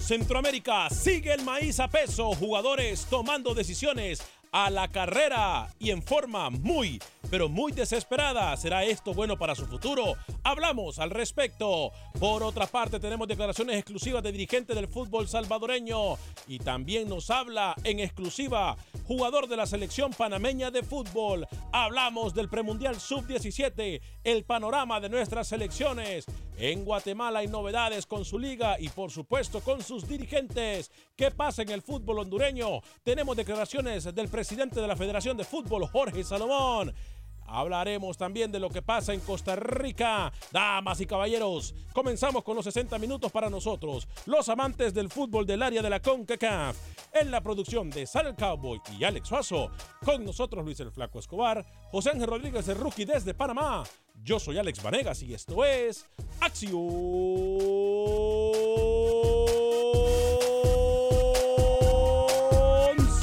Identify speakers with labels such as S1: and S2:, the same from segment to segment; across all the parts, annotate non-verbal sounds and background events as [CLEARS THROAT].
S1: Centroamérica. Sigue el maíz a peso, jugadores tomando decisiones a la carrera y en forma muy, pero muy desesperada. ¿Será esto bueno para su futuro? Hablamos al respecto. Por otra parte, tenemos declaraciones exclusivas de dirigentes del fútbol salvadoreño y también nos habla en exclusiva jugador de la selección panameña de fútbol. Hablamos del premundial sub-17, el panorama de nuestras selecciones. En Guatemala hay novedades con su liga y por supuesto con sus dirigentes. ¿Qué pasa en el fútbol hondureño? Tenemos declaraciones del presidente de la Federación de Fútbol, Jorge Salomón. Hablaremos también de lo que pasa en Costa Rica. Damas y caballeros, comenzamos con los 60 minutos para nosotros, los amantes del fútbol del área de la CONCACAF. En la producción de Sal Cowboy y Alex Suazo, con nosotros Luis el Flaco Escobar, José Ángel Rodríguez el Rookie desde Panamá. Yo soy Alex Vanegas y esto es Acción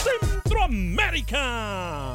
S1: Centroamérica.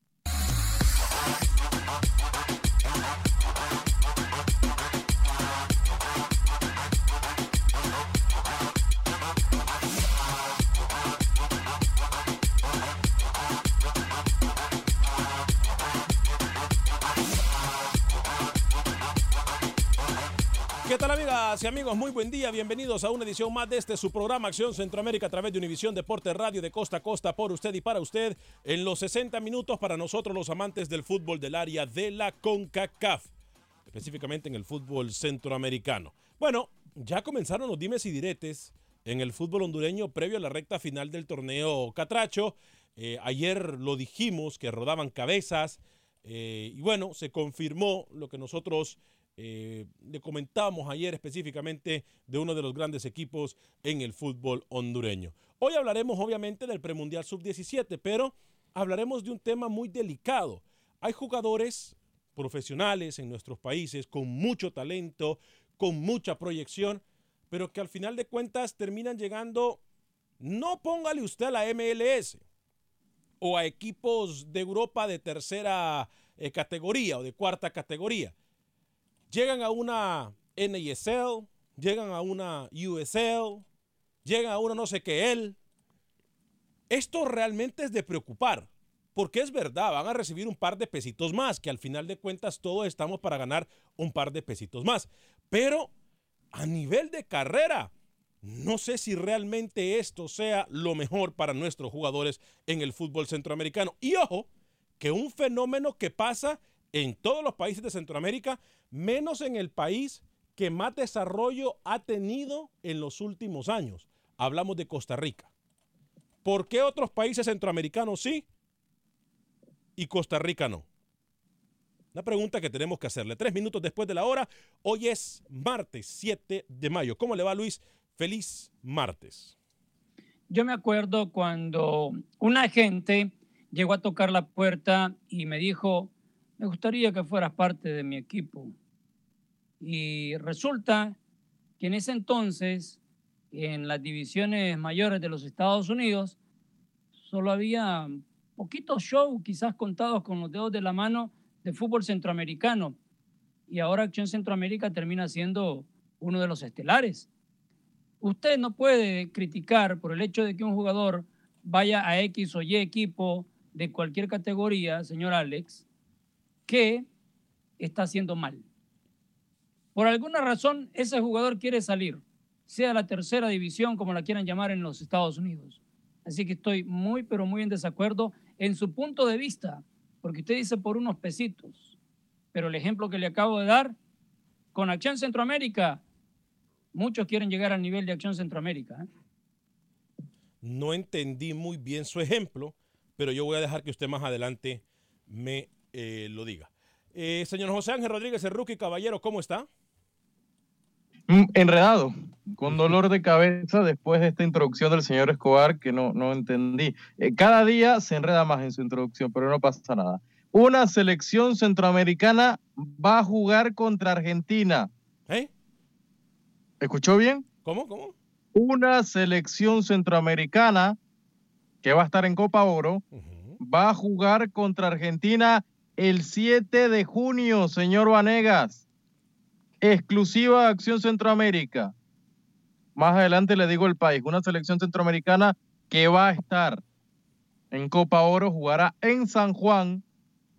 S1: Amigos? Muy buen día, bienvenidos a una edición más de este su programa Acción Centroamérica a través de Univisión Deporte Radio de costa a costa por usted y para usted en los 60 minutos para nosotros los amantes del fútbol del área de la CONCACAF, específicamente en el fútbol centroamericano. Bueno, ya comenzaron los dimes y diretes en el fútbol hondureño previo a la recta final del torneo Catracho. Eh, ayer lo dijimos que rodaban cabezas eh, y bueno, se confirmó lo que nosotros eh, le comentábamos ayer específicamente de uno de los grandes equipos en el fútbol hondureño. Hoy hablaremos obviamente del premundial sub-17, pero hablaremos de un tema muy delicado. Hay jugadores profesionales en nuestros países con mucho talento, con mucha proyección, pero que al final de cuentas terminan llegando, no póngale usted a la MLS o a equipos de Europa de tercera eh, categoría o de cuarta categoría. Llegan a una NISL, llegan a una USL, llegan a una no sé qué él. Esto realmente es de preocupar, porque es verdad, van a recibir un par de pesitos más, que al final de cuentas todos estamos para ganar un par de pesitos más. Pero a nivel de carrera, no sé si realmente esto sea lo mejor para nuestros jugadores en el fútbol centroamericano. Y ojo, que un fenómeno que pasa en todos los países de Centroamérica, menos en el país que más desarrollo ha tenido en los últimos años. Hablamos de Costa Rica. ¿Por qué otros países centroamericanos sí y Costa Rica no? Una pregunta que tenemos que hacerle. Tres minutos después de la hora. Hoy es martes 7 de mayo. ¿Cómo le va Luis? Feliz martes.
S2: Yo me acuerdo cuando un agente llegó a tocar la puerta y me dijo, me gustaría que fueras parte de mi equipo. Y resulta que en ese entonces, en las divisiones mayores de los Estados Unidos, solo había poquitos shows, quizás contados con los dedos de la mano, de fútbol centroamericano. Y ahora Acción Centroamérica termina siendo uno de los estelares. Usted no puede criticar por el hecho de que un jugador vaya a X o Y equipo de cualquier categoría, señor Alex, que está haciendo mal. Por alguna razón, ese jugador quiere salir, sea la tercera división, como la quieran llamar en los Estados Unidos. Así que estoy muy, pero muy en desacuerdo en su punto de vista, porque usted dice por unos pesitos, pero el ejemplo que le acabo de dar, con Acción Centroamérica, muchos quieren llegar al nivel de Acción Centroamérica. ¿eh?
S1: No entendí muy bien su ejemplo, pero yo voy a dejar que usted más adelante me eh, lo diga. Eh, señor José Ángel Rodríguez, el rookie caballero, ¿cómo está?
S3: Mm, enredado, con dolor de cabeza después de esta introducción del señor Escobar que no, no entendí. Eh, cada día se enreda más en su introducción, pero no pasa nada. Una selección centroamericana va a jugar contra Argentina.
S1: ¿Eh?
S3: ¿Escuchó bien?
S1: ¿Cómo? ¿Cómo?
S3: Una selección centroamericana que va a estar en Copa Oro va a jugar contra Argentina el 7 de junio, señor Vanegas exclusiva Acción Centroamérica. Más adelante le digo el país, una selección centroamericana que va a estar en Copa Oro, jugará en San Juan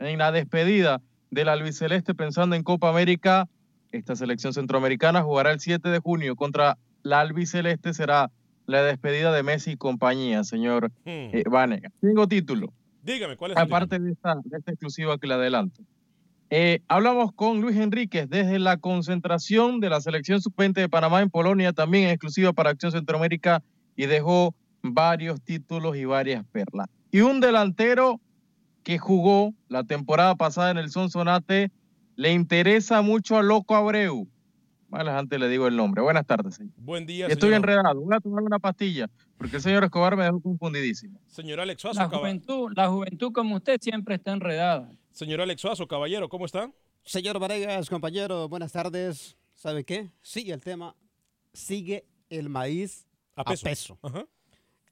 S3: en la despedida del albiceleste pensando en Copa América. Esta selección centroamericana jugará el 7 de junio contra la albiceleste, será la despedida de Messi y compañía, señor hmm. eh, Tengo título.
S1: Dígame, ¿cuál es
S3: Aparte de esta, de esta exclusiva que le adelanto. Eh, hablamos con Luis Enríquez desde la concentración de la selección sub de Panamá en Polonia, también exclusiva para Acción Centroamérica, y dejó varios títulos y varias perlas. Y un delantero que jugó la temporada pasada en el Sonsonate, le interesa mucho a Loco Abreu. Más antes le digo el nombre. Buenas tardes, señor.
S1: Buen día,
S3: Estoy enredado. Voy a tomar una pastilla porque el señor Escobar me dejó confundidísimo.
S1: Señor Alex
S2: la juventud, la juventud como usted siempre está enredada.
S1: Señor Alex Suazo, caballero, ¿cómo está?
S4: Señor Varegas, compañero, buenas tardes. ¿Sabe qué? Sigue el tema. Sigue el maíz a peso.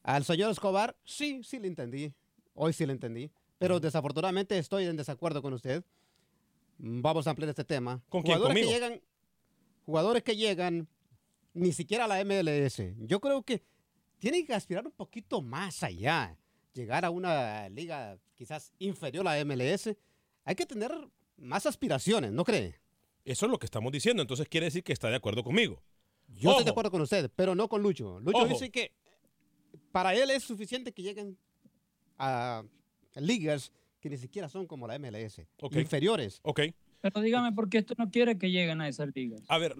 S4: Al señor Escobar, sí, sí le entendí. Hoy sí le entendí. Pero desafortunadamente estoy en desacuerdo con usted. Vamos a ampliar este tema.
S1: ¿Con quién?
S4: Jugadores que llegan, jugadores que llegan ni siquiera a la MLS. Yo creo que tienen que aspirar un poquito más allá. Llegar a una liga quizás inferior a la MLS hay que tener más aspiraciones, ¿no cree?
S1: Eso es lo que estamos diciendo, entonces quiere decir que está de acuerdo conmigo.
S4: Yo estoy de acuerdo con usted, pero no con Lucho. Lucho dice que para él es suficiente que lleguen a ligas que ni siquiera son como la MLS, inferiores.
S1: Ok.
S2: Pero dígame por qué esto no quiere que lleguen a esas ligas.
S1: A ver.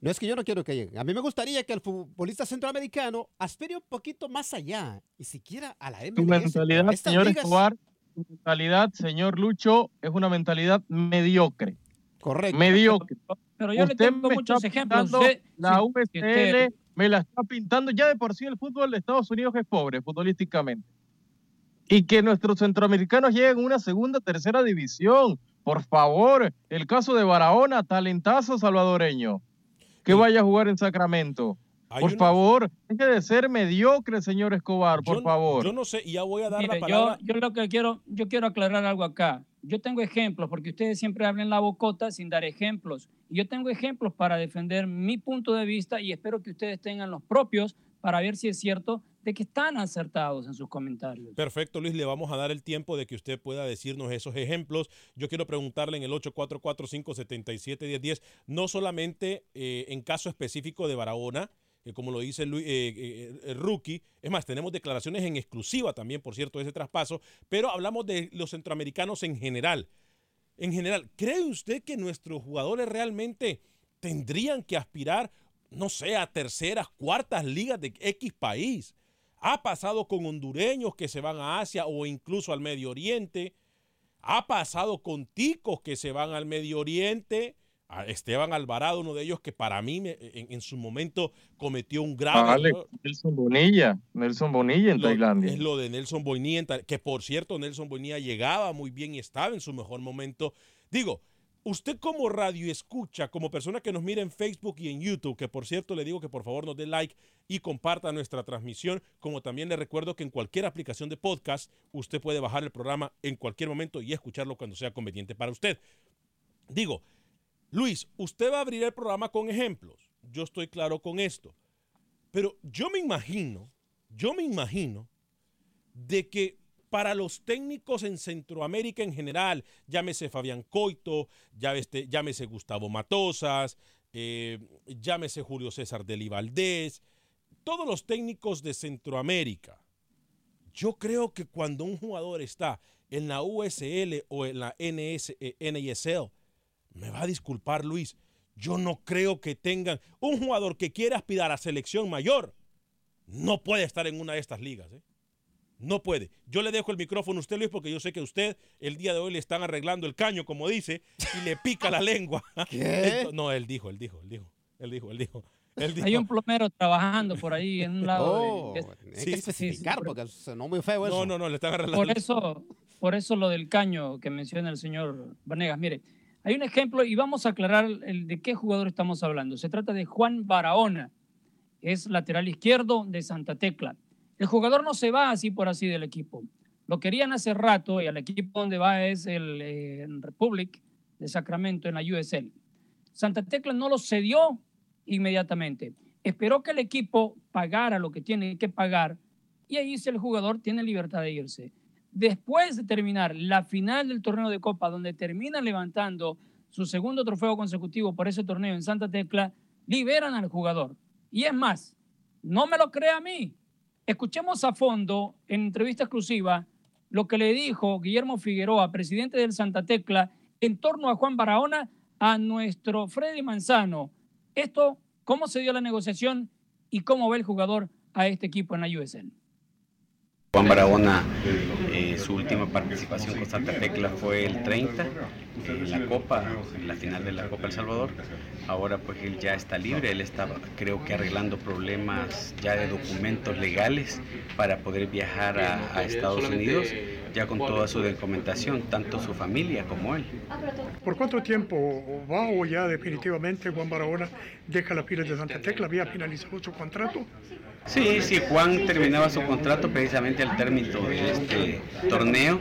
S4: No es que yo no quiero que lleguen. A mí me gustaría que el futbolista centroamericano aspire un poquito más allá, y siquiera a la MLS.
S3: Tu mentalidad, señor Escobar, mentalidad, señor Lucho, es una mentalidad mediocre.
S4: Correcto.
S3: Mediocre.
S2: Pero yo le tengo muchos ejemplos.
S3: la USL me la está pintando. Ya de por sí el fútbol de Estados Unidos es pobre futbolísticamente. Y que nuestros centroamericanos lleguen a una segunda, tercera división. Por favor, el caso de Barahona, talentazo salvadoreño, que vaya a jugar en Sacramento. por favor, deje de ser mediocre, señor Escobar, por favor.
S1: Yo no sé, y ya voy a dar la palabra.
S2: Yo, yo, lo que quiero, yo quiero aclarar algo acá. Yo tengo ejemplos, porque ustedes siempre hablan la bocota sin dar ejemplos. Y yo tengo ejemplos para defender mi punto de vista y espero que ustedes tengan los propios para ver si es cierto que están acertados en sus comentarios.
S1: Perfecto, Luis, le vamos a dar el tiempo de que usted pueda decirnos esos ejemplos. Yo quiero preguntarle en el 844-577-1010, no solamente eh, en caso específico de Barahona, como lo dice el, eh, eh, el, rookie. Es más, tenemos declaraciones en exclusiva también, por cierto, de ese traspaso, pero hablamos de los centroamericanos en general. En general, ¿cree usted que nuestros jugadores realmente tendrían que aspirar, no sé, a terceras, cuartas ligas de X país? Ha pasado con hondureños que se van a Asia o incluso al Medio Oriente. Ha pasado con ticos que se van al Medio Oriente Esteban Alvarado, uno de ellos que para mí en, su momento cometió un grave
S3: Nelson Bonilla, Nelson Bonilla en Tailandia.
S1: Es lo de Nelson Bonilla, que por cierto Nelson Bonilla llegaba muy bien y estaba en su mejor momento. Digo, usted como radio escucha, como persona que nos mira en Facebook y en YouTube, que por cierto le digo que por favor nos dé like y comparta nuestra transmisión, como también le recuerdo que en cualquier aplicación de podcast usted puede bajar el programa en cualquier momento y escucharlo cuando sea conveniente para usted. Digo, Luis, usted va a abrir el programa con ejemplos. Yo estoy claro con esto. Pero yo me imagino, yo me imagino de que para los técnicos en Centroamérica en general, llámese Fabián Coito, llámese, Gustavo Matosas, eh, llámese Julio César Deli Valdés, todos los técnicos de Centroamérica, yo creo que cuando un jugador está en la USL o en la NS, eh, NISL, me va a disculpar Luis, yo no creo que tengan un jugador que quiera aspirar a selección mayor. No puede estar en una de estas ligas. ¿eh? No puede. Yo le dejo el micrófono a usted, Luis, porque yo sé que usted el día de hoy le están arreglando el caño, como dice, y le pica la lengua. [LAUGHS]
S4: ¿Qué?
S1: No, él dijo, él dijo, él dijo, él dijo, él dijo.
S2: Hay un plomero trabajando por ahí en un lado.
S4: Oh, sí, que especificar porque sonó muy feo eso.
S1: No, no, no, le están arreglando.
S2: Por eso, por eso lo del caño que menciona el señor Vanegas. Mire, hay un ejemplo y vamos a aclarar el de qué jugador estamos hablando. Se trata de Juan Barahona, es lateral izquierdo de Santa Tecla. El jugador no se va así por así del equipo. Lo querían hace rato y al equipo donde va es el eh, Republic de Sacramento en la USL. Santa Tecla no lo cedió inmediatamente. Esperó que el equipo pagara lo que tiene que pagar y ahí si el jugador tiene libertad de irse después de terminar la final del torneo de Copa, donde terminan levantando su segundo trofeo consecutivo por ese torneo en Santa Tecla, liberan al jugador. Y es más, no me lo crea a mí. Escuchemos a fondo, en entrevista exclusiva, lo que le dijo Guillermo Figueroa, presidente del Santa Tecla, en torno a Juan Barahona, a nuestro Freddy Manzano. Esto, cómo se dio la negociación y cómo ve el jugador a este equipo en la USL.
S5: Juan Barahona, su última participación con Santa Tecla fue el 30 en la Copa, en la final de la Copa El Salvador. Ahora pues él ya está libre, él está creo que arreglando problemas ya de documentos legales para poder viajar a, Estados Unidos ya con toda su documentación, tanto su familia como él.
S6: ¿Por cuánto tiempo va o ya definitivamente Juan Barahona deja la pila de Santa Tecla? ¿Había finalizado su contrato?
S5: Sí, sí, Juan terminaba su contrato precisamente al término de este torneo.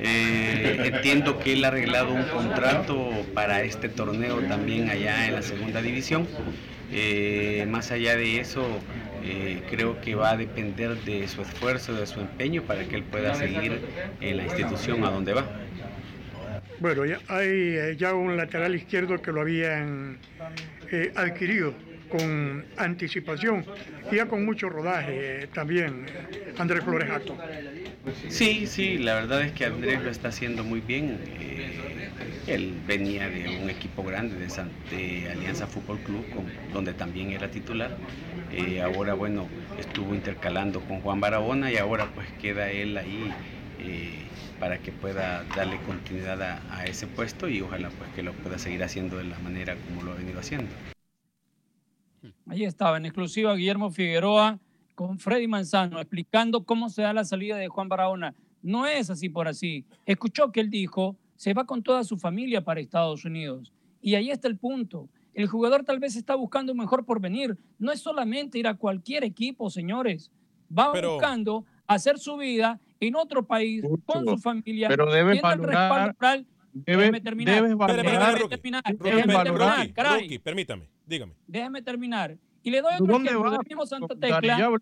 S5: Eh, entiendo que él ha arreglado un contrato para este torneo también allá en la segunda división. Eh, más allá de eso, eh, creo que va a depender de su esfuerzo, de su empeño para que él pueda seguir en la institución a donde va.
S6: Bueno, ya hay ya un lateral izquierdo que lo habían adquirido con anticipación y ya con mucho rodaje eh, también, Andrés Flores
S5: Sí, sí, la verdad es que Andrés lo está haciendo muy bien. Eh, él venía de un equipo grande de, Alianza Fútbol Club, donde también era titular. Eh, ahora, bueno, estuvo intercalando con Juan Barahona y ahora pues queda él ahí para que pueda darle continuidad a, a, ese puesto y ojalá pues que lo pueda seguir haciendo de la manera como lo ha venido haciendo.
S2: Ahí estaba en exclusiva Guillermo Figueroa con Freddy Manzano explicando cómo se da la salida de Juan Barahona. No es así por así. Escuchó que él dijo, se va con toda su familia para Estados Unidos. Y ahí está el punto. El jugador tal vez está buscando un mejor porvenir. No es solamente ir a cualquier equipo, señores. Va buscando hacer su vida en otro país, con su familia.
S3: Pero debe valorar,
S2: déjeme terminar.
S3: Debes valorar,
S2: terminar.
S1: Rookie, permítame, dígame.
S2: Déjeme terminar. Y le doy otro ejemplo del mismo Santa Tecla.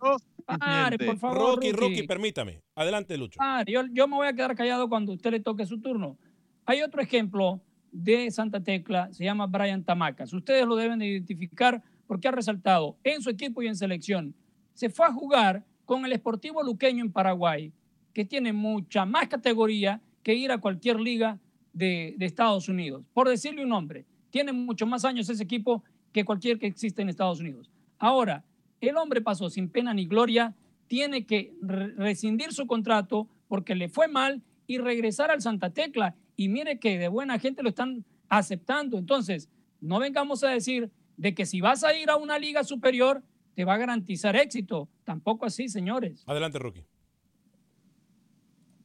S1: Pare, por favor, Rocky, Rocky, permítame. Adelante, Lucho.
S2: yo, yo me voy a quedar callado cuando usted le toque su turno. Hay otro ejemplo de Santa Tecla, se llama Brian Tamacas. Ustedes lo deben de identificar porque ha resaltado en su equipo y en selección. Se fue a jugar con el Sportivo Luqueño en Paraguay, que tiene mucha más categoría que ir a cualquier liga de, de Estados Unidos. Por decirle un nombre, tiene mucho más años ese equipo que cualquier que existe en Estados Unidos. Ahora, el hombre pasó sin pena ni gloria, tiene que rescindir su contrato porque le fue mal y regresar al Santa Tecla y mire que de buena gente lo están aceptando. Entonces, no vengamos a decir de que si vas a ir a una liga superior, te va a garantizar éxito. Tampoco así, señores.
S1: Adelante, Rookie.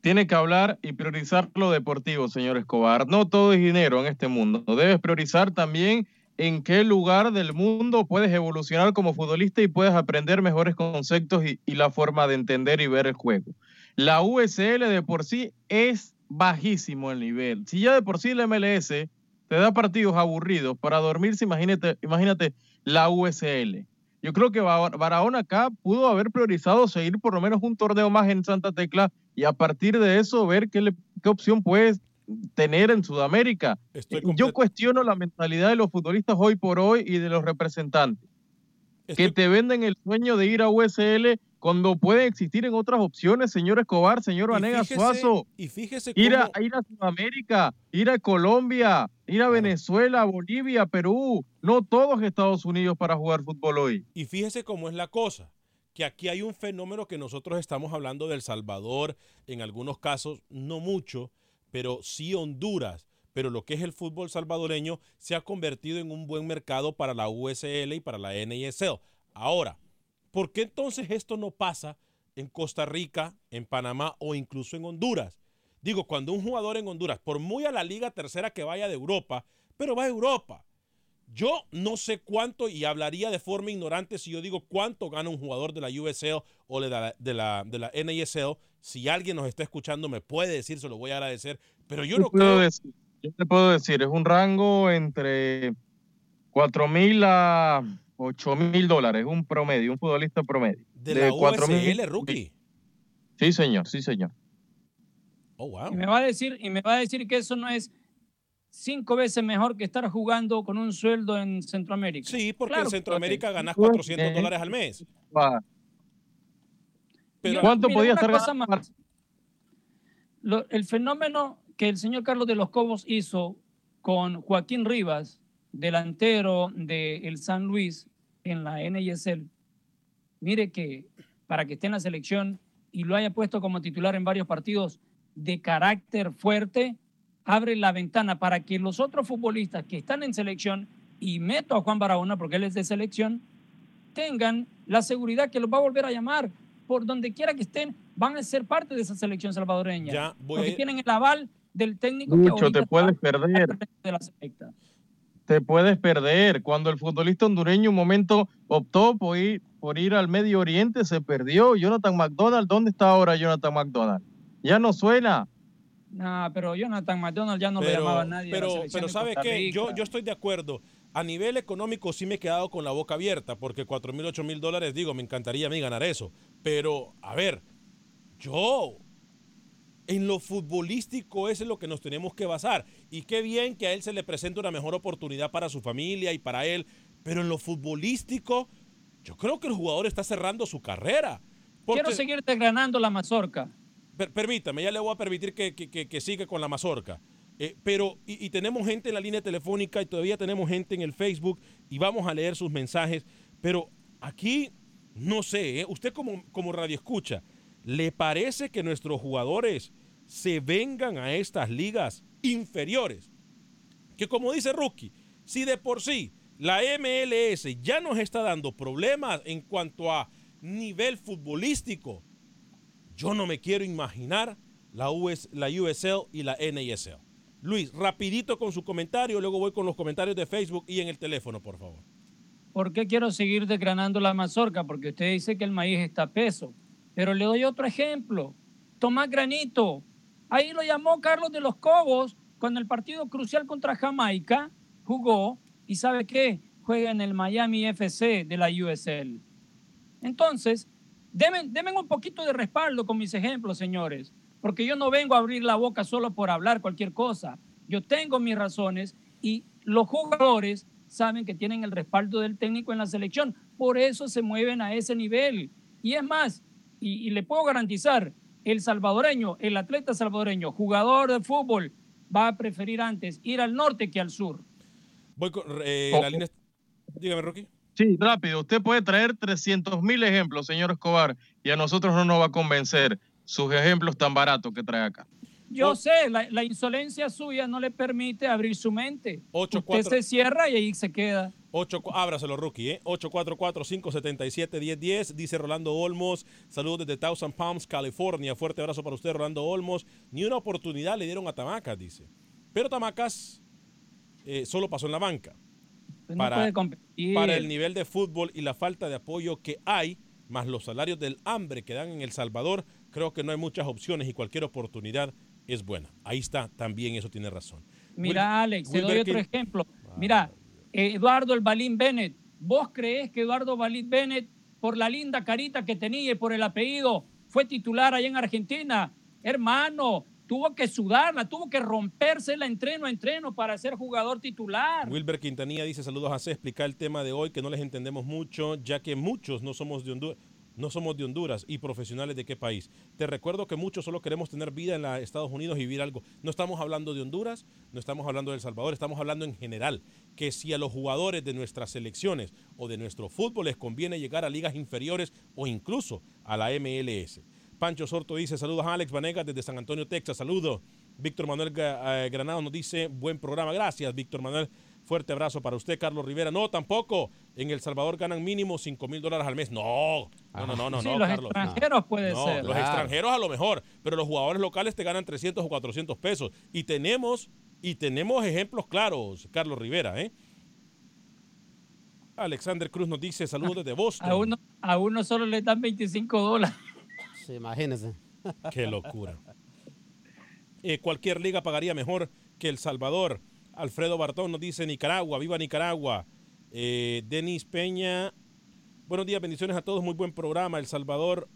S3: Tiene que hablar y priorizar lo deportivo, señor Escobar. No todo es dinero en este mundo. Debes priorizar también en qué lugar del mundo puedes evolucionar como futbolista y puedes aprender mejores conceptos y, la forma de entender y ver el juego. La USL de por sí es bajísimo el nivel. Si ya de por sí el MLS te da partidos aburridos para dormirse, imagínate, imagínate la USL. Yo creo que Barahona acá pudo haber priorizado seguir por lo menos un torneo más en Santa Tecla y a partir de eso ver qué, qué opción puedes tener en Sudamérica. Yo cuestiono la mentalidad de los futbolistas hoy por hoy y de los representantes. Que te venden el sueño de ir a USL cuando puede existir en otras opciones, señor Escobar, señor Vanegas Suazo.
S1: Y fíjese
S3: ir, a, ir a Sudamérica, ir a Colombia, ir a Venezuela, Bolivia, Perú. No todos Estados Unidos para jugar fútbol hoy.
S1: Y fíjese cómo es la cosa, que aquí hay un fenómeno que nosotros estamos hablando del Salvador, en algunos casos no mucho, pero sí Honduras. Pero lo que es el fútbol salvadoreño se ha convertido en un buen mercado para la USL y para la NISL. Ahora, ¿Por qué entonces esto no pasa en Costa Rica, en Panamá o incluso en Honduras? Digo, cuando un jugador en Honduras, por muy a la liga tercera que vaya de Europa, pero va a Europa. Yo no sé cuánto, y hablaría de forma ignorante si yo digo cuánto gana un jugador de la USL o de la, de la, de la NASL. Si alguien nos está escuchando, me puede decir, se lo voy a agradecer. Pero yo no creo.
S3: Decir, yo te puedo decir, es un rango entre 4 mil a 8 mil dólares, un promedio, un futbolista promedio.
S1: ¿De, la USL, rookie?
S3: Sí, señor, sí, señor.
S1: Oh, wow.
S2: Y me va a decir, y me va a decir que eso no es cinco veces mejor que estar jugando con un sueldo en Centroamérica.
S1: Sí, porque en Centroamérica ganas 400 dólares al mes.
S3: Pero, ¿Cuánto podía estar ganando?
S2: el fenómeno que el señor Carlos de los Cobos hizo con Joaquín Rivas, delantero del el San Luis, en la NISL, mire que para que esté en la selección y lo haya puesto como titular en varios partidos de carácter fuerte, abre la ventana para que los otros futbolistas que están en selección, y meto a Juan Barahona porque él es de selección, tengan la seguridad que los va a volver a llamar. Por donde quiera que estén, van a ser parte de esa selección salvadoreña.
S1: Ya
S2: porque tienen el aval del técnico
S3: Mucho te puedes perder. De la te puedes perder. Cuando el futbolista hondureño un momento optó por ir, por ir al Medio Oriente, se perdió. Jonathan McDonald, ¿dónde está ahora Jonathan McDonald? Ya no suena.
S2: No, pero Jonathan McDonald ya no le llamaba a nadie.
S1: Pero, pero ¿sabe qué? Yo, yo estoy de acuerdo. A nivel económico sí me he quedado con la boca abierta, porque 4 mil, 8 mil dólares, digo, me encantaría a mí ganar eso. Pero, a ver, yo en lo futbolístico es en lo que nos tenemos que basar. Y qué bien que a él se le presente una mejor oportunidad para su familia y para él. Pero en lo futbolístico, yo creo que el jugador está cerrando su carrera.
S2: Quiero seguir desgranando la mazorca.
S1: Permítame, ya le voy a permitir que, que, siga con la mazorca. Eh, pero, y, tenemos gente en la línea telefónica y todavía tenemos gente en el Facebook y vamos a leer sus mensajes. Pero aquí, no sé, ¿eh? usted como, como radio escucha, ¿le parece que nuestros jugadores se vengan a estas ligas inferiores. Que como dice Rookie, si de por sí la MLS ya nos está dando problemas en cuanto a nivel futbolístico, yo no me quiero imaginar la, US, la USL y la NASL. Luis, rapidito con su comentario, luego voy con los comentarios de Facebook y en el teléfono, por favor.
S2: ¿Por qué quiero seguir desgranando la mazorca? Porque usted dice que el maíz está peso. Pero le doy otro ejemplo. Tomás Granito. Ahí lo llamó Carlos de los Cobos cuando el partido crucial contra Jamaica jugó. ¿Y sabe qué? Juega en el Miami FC de la USL. Entonces, denme, un poquito de respaldo con mis ejemplos, señores. Porque yo no vengo a abrir la boca solo por hablar cualquier cosa. Yo tengo mis razones y los jugadores saben que tienen el respaldo del técnico en la selección. Por eso se mueven a ese nivel. Y es más, y, le puedo garantizar, el salvadoreño, el atleta salvadoreño, jugador de fútbol, va a preferir antes ir al norte que al sur.
S1: Voy con eh, la línea. Dígame, Rocky.
S3: Sí, rápido. Usted puede traer 300 mil ejemplos, señor Escobar, y a nosotros no nos va a convencer sus ejemplos tan baratos que trae acá.
S2: Yo sé, la, insolencia suya no le permite abrir su mente. 8, Usted se cierra y ahí se queda.
S1: 8, ábraselo, rookie, ¿eh? 844-577-1010. Dice Rolando Olmos. Saludos desde Thousand Palms, California. Fuerte abrazo para usted, Rolando Olmos. Ni una oportunidad le dieron a Tamacas, dice. Pero Tamacas eh, solo pasó en la banca.
S2: Pues para,
S1: para el nivel de fútbol y la falta de apoyo que hay, más los salarios del hambre que dan en El Salvador, creo que no hay muchas opciones y cualquier oportunidad es buena. Ahí está, también eso tiene razón.
S2: Mira, Alex, te doy otro ejemplo. Mira, Eduardo el Balín Bennett. ¿Vos crees que Eduardo Balín Bennett, por la linda carita que tenía y por el apellido, fue titular allá en Argentina? Hermano, tuvo que sudarla, tuvo que romperse la entreno a entreno para ser jugador titular.
S1: Wilber Quintanilla dice saludos a C, explicar el tema de hoy que no les entendemos mucho, ya que muchos no somos de Honduras no somos de Honduras y profesionales de qué país. Te recuerdo que muchos solo queremos tener vida en los Estados Unidos y vivir algo. No estamos hablando de Honduras, no estamos hablando de El Salvador, estamos hablando en general. Que si a los jugadores de nuestras selecciones o de nuestro fútbol les conviene llegar a ligas inferiores o incluso a la MLS. Pancho Sorto dice, saludos a Alex Vanegas desde San Antonio, Texas, saludos. Víctor Manuel eh, Granado nos dice, buen programa, gracias Víctor Manuel. Fuerte abrazo para usted, Carlos Rivera. No, tampoco. En El Salvador ganan mínimo 5 mil dólares al mes. No, no, no, no, no,
S2: sí, los extranjeros puede ser.
S1: Los extranjeros a lo mejor, pero los jugadores locales te ganan 300 o 400 pesos. Y tenemos, y tenemos ejemplos claros, Carlos Rivera, ¿eh? Alexander Cruz nos dice saludos desde Boston.
S2: A uno, a uno solo le dan 25 dólares.
S4: Sí, imagínese.
S1: Qué locura. Eh, cualquier liga pagaría mejor que El Salvador. Alfredo Bartón nos dice Nicaragua, viva Nicaragua. Eh, Denis Peña, buenos días, bendiciones a todos, muy buen programa. El Salvador,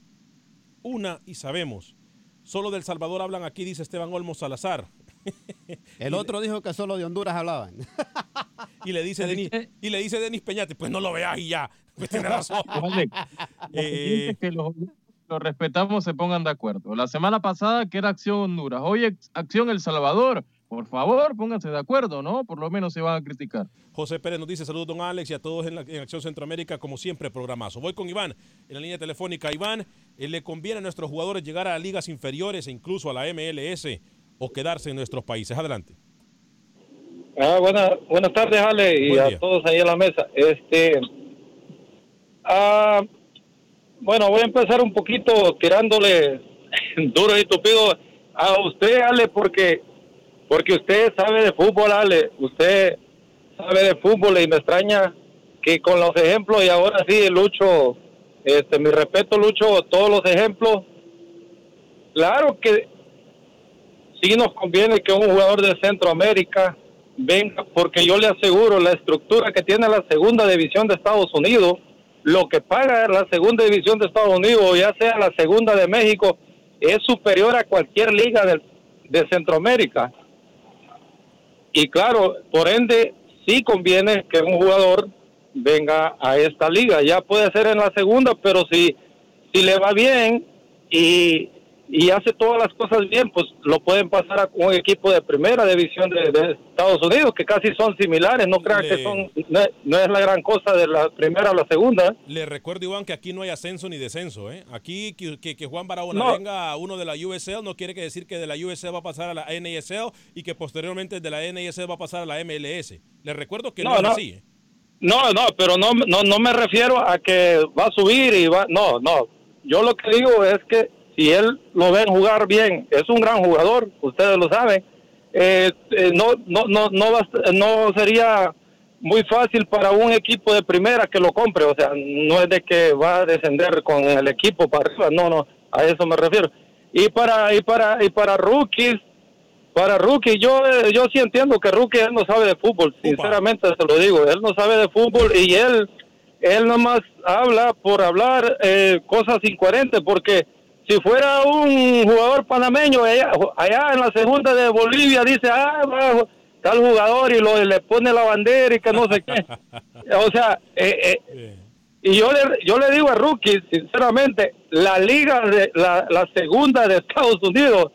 S1: una y sabemos. Solo del Salvador hablan aquí, dice Esteban Olmos Salazar. [LAUGHS]
S4: El otro dijo que solo de Honduras hablaban. [LAUGHS]
S1: y le dice Denis, y le dice Denis Peñate, pues no lo veas y ya. Pues tiene [LAUGHS] razón.
S3: eh, que los, los, respetamos se pongan de acuerdo. La semana pasada que era Acción Honduras, hoy Acción El Salvador. Por favor, pónganse de acuerdo, ¿no? Por lo menos se van a criticar.
S1: José Pérez nos dice saludos, don Alex, y a todos en, la, Acción Centroamérica, como siempre, programazo. Voy con Iván en la línea telefónica. Iván, eh, ¿le conviene a nuestros jugadores llegar a ligas inferiores e incluso a la MLS o quedarse en nuestros países? Adelante.
S7: Ah, buenas tardes, Ale, y a todos ahí en la mesa. Este, ah, bueno, voy a empezar un poquito tirándole [LAUGHS] duro y tupido a usted, Ale, porque porque usted sabe de fútbol, Ale, usted sabe de fútbol y me extraña que con los ejemplos y ahora sí, Lucho, este, mi respeto, Lucho, todos los ejemplos, claro que sí nos conviene que un jugador de Centroamérica venga, porque yo le aseguro la estructura que tiene la segunda división de Estados Unidos, lo que paga la segunda división de Estados Unidos, ya sea la segunda de México, es superior a cualquier liga de Centroamérica. Y claro, por ende, sí conviene que un jugador venga a esta liga. Ya puede ser en la segunda, pero si, si le va bien y y hace todas las cosas bien, pues lo pueden pasar a un equipo de primera división de, Estados Unidos, que casi son similares, no crean que son, no, es la gran cosa de la primera a la segunda.
S1: Le recuerdo, Iván, que aquí no hay ascenso ni descenso, ¿eh? Aquí que, que, Juan Barahona venga a uno de la USL no quiere que decir que de la USL va a pasar a la NASL y que posteriormente de la NASL va a pasar a la MLS. Le recuerdo que no, es así, ¿eh?
S7: No, no, pero no, no, no me refiero a que va a subir y va, no, no. Yo lo que digo es que si él lo ven jugar bien, es un gran jugador, ustedes lo saben, eh, eh, no, no, no, no, no sería muy fácil para un equipo de primera que lo compre. O sea, no es de que va a descender con el equipo para arriba. No, no, a eso me refiero. Y para, y para, y para rookies, para rookies, yo, yo sí entiendo que rookie él no sabe de fútbol. Sinceramente se lo digo. Él no sabe de fútbol y él, él nomás habla por hablar eh, cosas incoherentes porque si fuera un jugador panameño allá, allá en la segunda de Bolivia dice, ah, tal jugador y lo, le pone la bandera y que no sé qué. [LAUGHS] o sea, eh, eh, y yo le, yo le digo a Rookie, sinceramente, la liga, de la, la segunda de Estados Unidos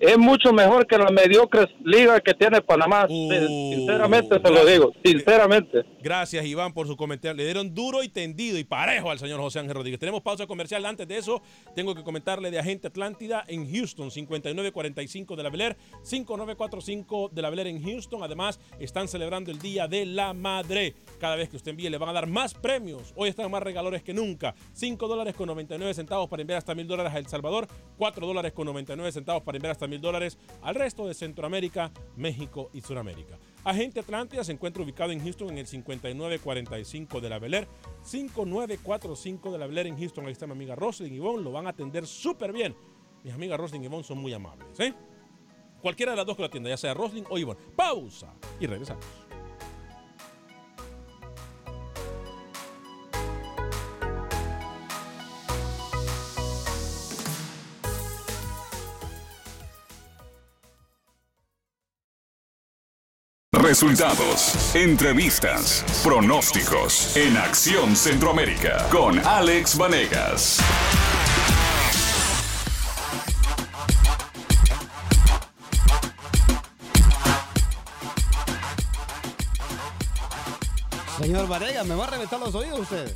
S7: es mucho mejor que la mediocre liga que tiene Panamá. Uh. sinceramente se lo digo, sinceramente.
S1: Gracias Iván por su comentario. Le dieron duro y tendido y parejo al señor José Ángel Rodríguez. Tenemos pausa comercial. Antes de eso, tengo que comentarle de Agente Atlántida en Houston, 5945 de la Bel 5945 de la Bel en Houston. Además, están celebrando el Día de la Madre. Cada vez que usted envíe, le van a dar más premios. Hoy están más regalores que nunca. 5 dólares con 99 centavos para enviar hasta mil dólares a El Salvador. 4 dólares con 99 centavos para enviar hasta mil dólares al resto de Centroamérica, México y Sudamérica. Agente Atlántida se encuentra ubicado en Houston en el 5945 de la Bel 5945 de la Bel en Houston. Ahí está mi amiga Roslyn y Yvonne, lo van a atender súper bien. Mis amigas Roslyn y Yvonne son muy amables. ¿eh? Cualquiera de las dos que lo atienda, ya sea Roslyn o Yvonne. Pausa y regresamos.
S8: Resultados, entrevistas, pronósticos en Acción Centroamérica con Alex Vanegas.
S4: Señor Vanegas, ¿me va a reventar los oídos usted?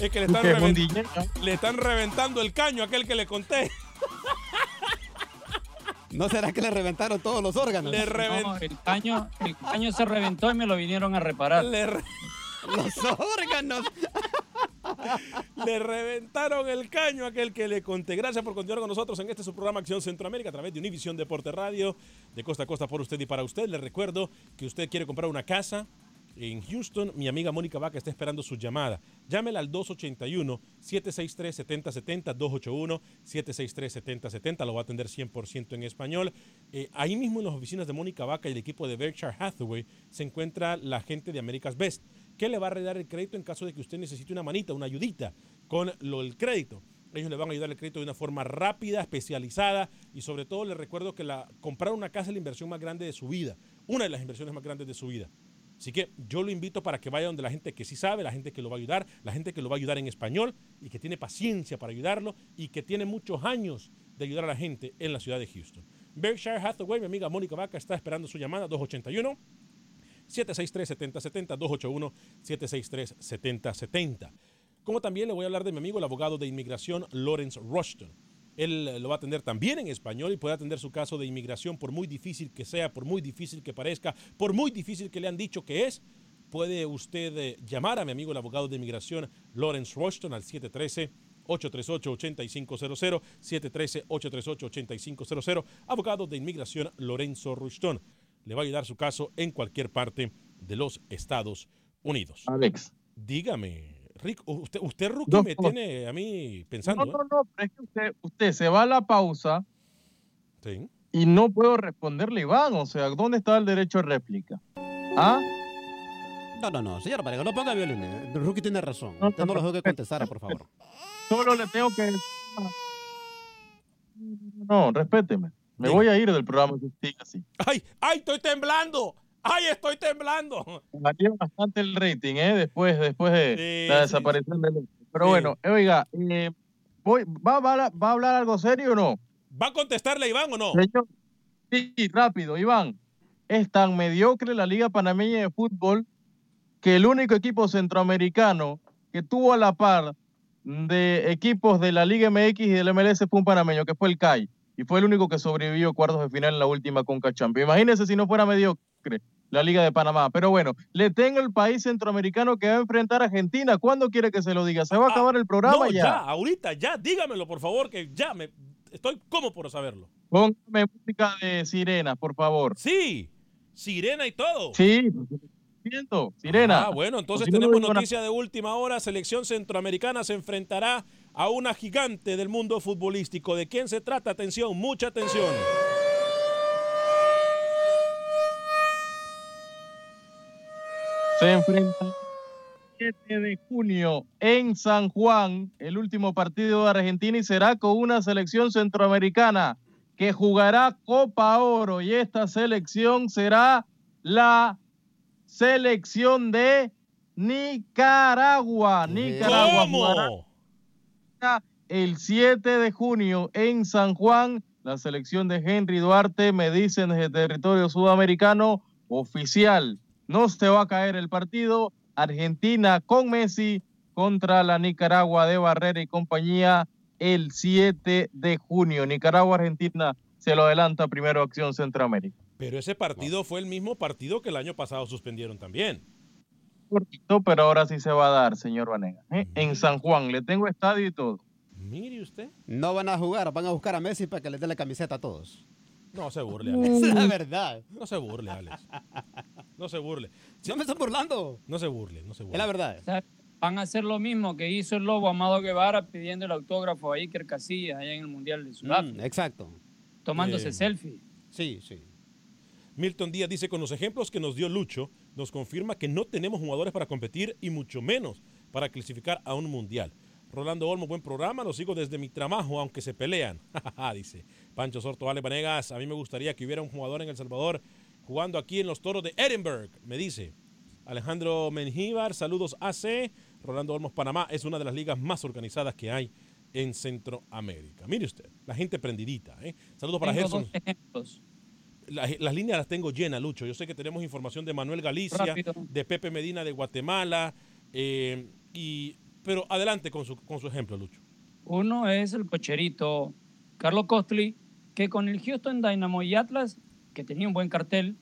S1: es que le están, le están reventando el caño a aquel que le conté.
S4: ¿No será que le reventaron todos los órganos?
S2: el, caño, el caño se reventó y me lo vinieron a reparar.
S4: Los órganos.
S1: le reventaron el caño a aquel que le conté. Gracias por continuar con nosotros en este su programa Acción Centroamérica a través de Univisión Deporte Radio, de costa a costa por usted y para usted. Le recuerdo que usted quiere comprar una casa, en Houston, mi amiga Mónica Vaca está esperando su llamada. Llámela al 281-763-7070, 281-763-7070, lo va a atender 100% en español. Eh, ahí mismo en las oficinas de Mónica Vaca y el equipo de Berkshire Hathaway se encuentra la gente de America's Best, que le va a redar el crédito en caso de que usted necesite una manita, una ayudita con lo del crédito. Ellos le van a ayudar el crédito de una forma rápida, especializada y sobre todo les recuerdo que la, comprar una casa es la inversión más grande de su vida, una de las inversiones más grandes de su vida. Así que yo lo invito para que vaya donde la gente que sí sabe, la gente que lo va a ayudar, la gente que lo va a ayudar en español y que tiene paciencia para ayudarlo y que tiene muchos años de ayudar a la gente en la ciudad de Houston. Berkshire Hathaway, mi amiga Mónica Vaca está esperando su llamada 281 763 7070 281 763 7070. Como también le voy a hablar de mi amigo el abogado de inmigración Lawrence Rushton. Él lo va a atender también en español y puede atender su caso de inmigración por muy difícil que sea, por muy difícil que parezca, por muy difícil que le han dicho que es. Puede usted eh, llamar a mi amigo el abogado de inmigración Lawrence Rushton al 713 838-8500, 713-838-8500, abogado de inmigración Lorenzo Rushton. Le va a ayudar su caso en cualquier parte de los Estados Unidos.
S3: Alex.
S1: Dígame. Rick, usted, usted rookie, me tiene a mí pensando.
S3: No, no, no, pero es que usted, usted se va a la pausa sí. y no puedo responderle, Iván. O sea, ¿dónde está el derecho a réplica? ¿Ah?
S4: No, no, no, señor Pareja, no ponga violín. El rookie tiene razón. No, usted no, lo que contestar, por favor.
S3: Solo le tengo que. No, respéteme. Me voy a ir del programa si así.
S1: ¡Ay, ay, estoy temblando! ¡Ay, estoy temblando!
S3: Batió bastante el rating, ¿eh? Después, después de la desaparición de Pero bueno, eh, oiga, eh, voy, ¿va, va, a hablar algo serio o no?
S1: ¿Va a contestarle Iván o no?
S3: sí, rápido, Iván. Es tan mediocre la Liga Panameña de Fútbol que el único equipo centroamericano que tuvo a la par de equipos de la Liga MX y del MLS fue un panameño, que fue el CAI. Y fue el único que sobrevivió cuartos de final en la última Conca Champions. Imagínense si no fuera mediocre la Liga de Panamá. Pero bueno, le tengo el país centroamericano que va a enfrentar a Argentina. ¿Cuándo quiere que se lo diga? ¿Se va a ah, acabar el programa
S1: ya? Ya, ahorita, ya, dígamelo por favor, que ya me estoy como por saberlo.
S3: Póngame música de sirena, por favor.
S1: Sí, sirena y todo.
S3: Sí, sirena.
S1: Ah, bueno, entonces tenemos noticia de última hora. Selección centroamericana se enfrentará a una gigante del mundo futbolístico. ¿De quién se trata? Atención, mucha atención.
S3: Se enfrenta el 7 de junio en San Juan, el último partido de Argentina y será con una selección centroamericana que jugará Copa Oro y esta selección será la selección de Nicaragua. Nicaragua jugará el 7 de junio en San Juan. La selección de Henry Duarte, me dicen desde territorio sudamericano, oficial. No se va a caer el partido. Argentina con Messi contra la Nicaragua de Barrera y compañía el 7 de junio. Nicaragua-Argentina se lo adelanta primero Acción Centroamérica.
S1: Pero ese partido fue el mismo partido que el año pasado suspendieron también.
S3: Pero ahora sí se va a dar, señor Vanega. ¿eh? En San Juan, le tengo estadio y todo.
S1: Mire usted.
S4: No van a jugar, van a buscar a Messi para que les dé la camiseta a todos.
S1: No se burle, [LAUGHS] Alex.
S4: Es la verdad.
S1: No se burle, Alex. No se burle.
S4: No me están burlando.
S1: No se burle, no se burle.
S4: Es la verdad
S2: van a hacer lo mismo que hizo el Lobo Amado Guevara pidiendo el autógrafo a Iker Casillas allá en el Mundial de Sudáfrica.
S4: Mm, exacto.
S2: Tomándose selfie.
S4: Sí, sí.
S1: Milton Díaz dice, con los ejemplos que nos dio Lucho, nos confirma que no tenemos jugadores para competir y mucho menos para clasificar a un mundial. Rolando Olmo, buen programa, lo sigo desde mi trabajo, aunque se pelean. [LAUGHS] dice Pancho Sorto, Ale Vanegas, a mí me gustaría que hubiera un jugador en El Salvador jugando aquí en los Toros de Edinburgh, me dice. Alejandro Mengíbar, saludos AC. Rolando Olmos, Panamá es una de las ligas más organizadas que hay en Centroamérica. Mire usted, la gente prendidita. ¿eh? Saludos para Gerson. Las, líneas las tengo llenas, Lucho. Yo sé que tenemos información de Manuel Galicia, de Pepe Medina de Guatemala. Eh, y, pero adelante con su, con su ejemplo, Lucho.
S2: Uno es el cocherito Carlos Costly, que con el Houston Dynamo y Atlas, que tenía un buen cartel,